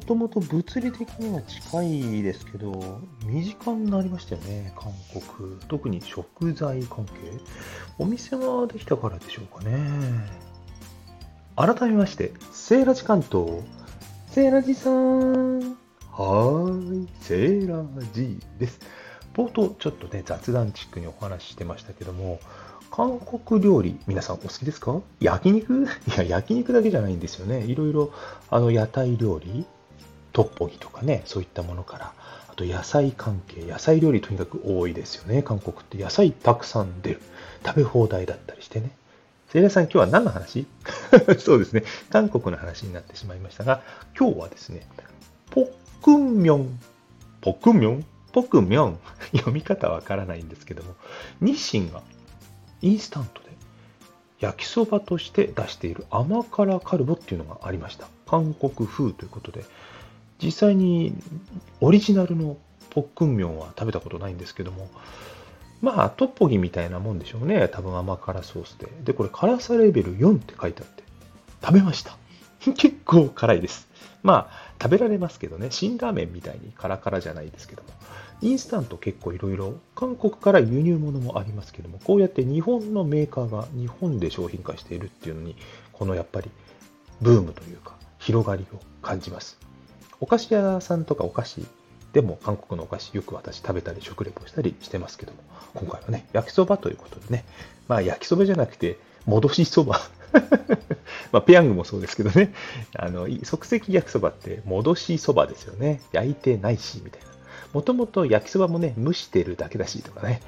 ともと物理的には近いですけど、身近になりましたよね、韓国。特に食材関係。お店ができたからでしょうかね。改めまして、セーラジ関東。セーラジさん。はーい、セーラジです。冒頭、ちょっとね、雑談チックにお話ししてましたけども、韓国料理、皆さんお好きですか？焼肉？いや、焼肉だけじゃないんですよね。いろいろ、あの、屋台料理、トッポギとかね、そういったものから、あと野菜関係、野菜料理とにかく多いですよね。韓国って野菜たくさん出る。食べ放題だったりしてね。セイラさん、今日は何の話？そうですね。韓国の話になってしまいましたが、今日はですね、ポックンミョン、ポックンミョン、ポックンミョン、読み方わからないんですけども、日清がインスタントで焼きそばとして出している甘辛カルボっていうのがありました。韓国風ということで、実際にオリジナルのポックンミョンは食べたことないんですけども、まあ、トッポギみたいなもんでしょうね。多分甘辛ソースで。で、これ辛さレベル4って書いてあって、食べました。結構辛いです。まあ、食べられますけどね。辛ラーメンみたいにカラカラじゃないですけども。インスタント結構いろいろ、韓国から輸入物もありますけども、こうやって日本のメーカーが日本で商品化しているっていうのに、このやっぱりブームというか、広がりを感じます。お菓子屋さんとかお菓子でも韓国のお菓子よく私食べたり食レポしたりしてますけども、今回はね、焼きそばということでね、まあ焼きそばじゃなくて、戻しそば。まあ、ペヤングもそうですけどね、あの、即席焼きそばって戻しそばですよね。焼いてないし、みたいな。もともと焼きそばもね、蒸してるだけだしとかね、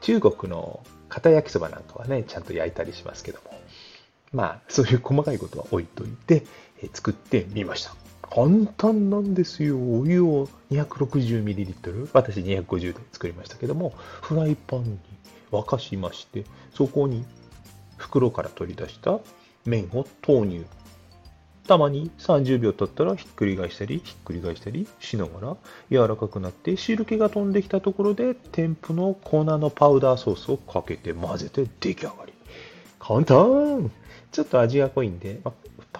中国の片焼きそばなんかはね、ちゃんと焼いたりしますけども、まあ、そういう細かいことは置いといて、え作ってみました。簡単なんですよ。お湯を 260ml、私250で作りましたけども、フライパンに沸かしまして、そこに袋から取り出した麺を投入。たまに30秒経ったらひっくり返したり、ひっくり返したりしながら柔らかくなって汁気が飛んできたところで添付の粉のパウダーソースをかけて混ぜて出来上がり。簡単ちょっと味が濃いんで、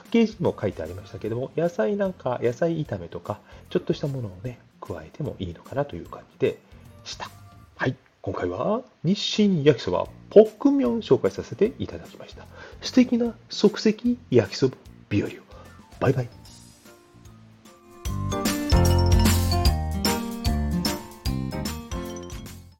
ッケージにも書いてありましたけども、野菜なんか、野菜炒めとか、ちょっとしたものをね、加えてもいいのかなという感じでした。はい。今回は日清焼きそばポックミョン紹介させていただきました。素敵な即席焼きそば日和を。バイバイ。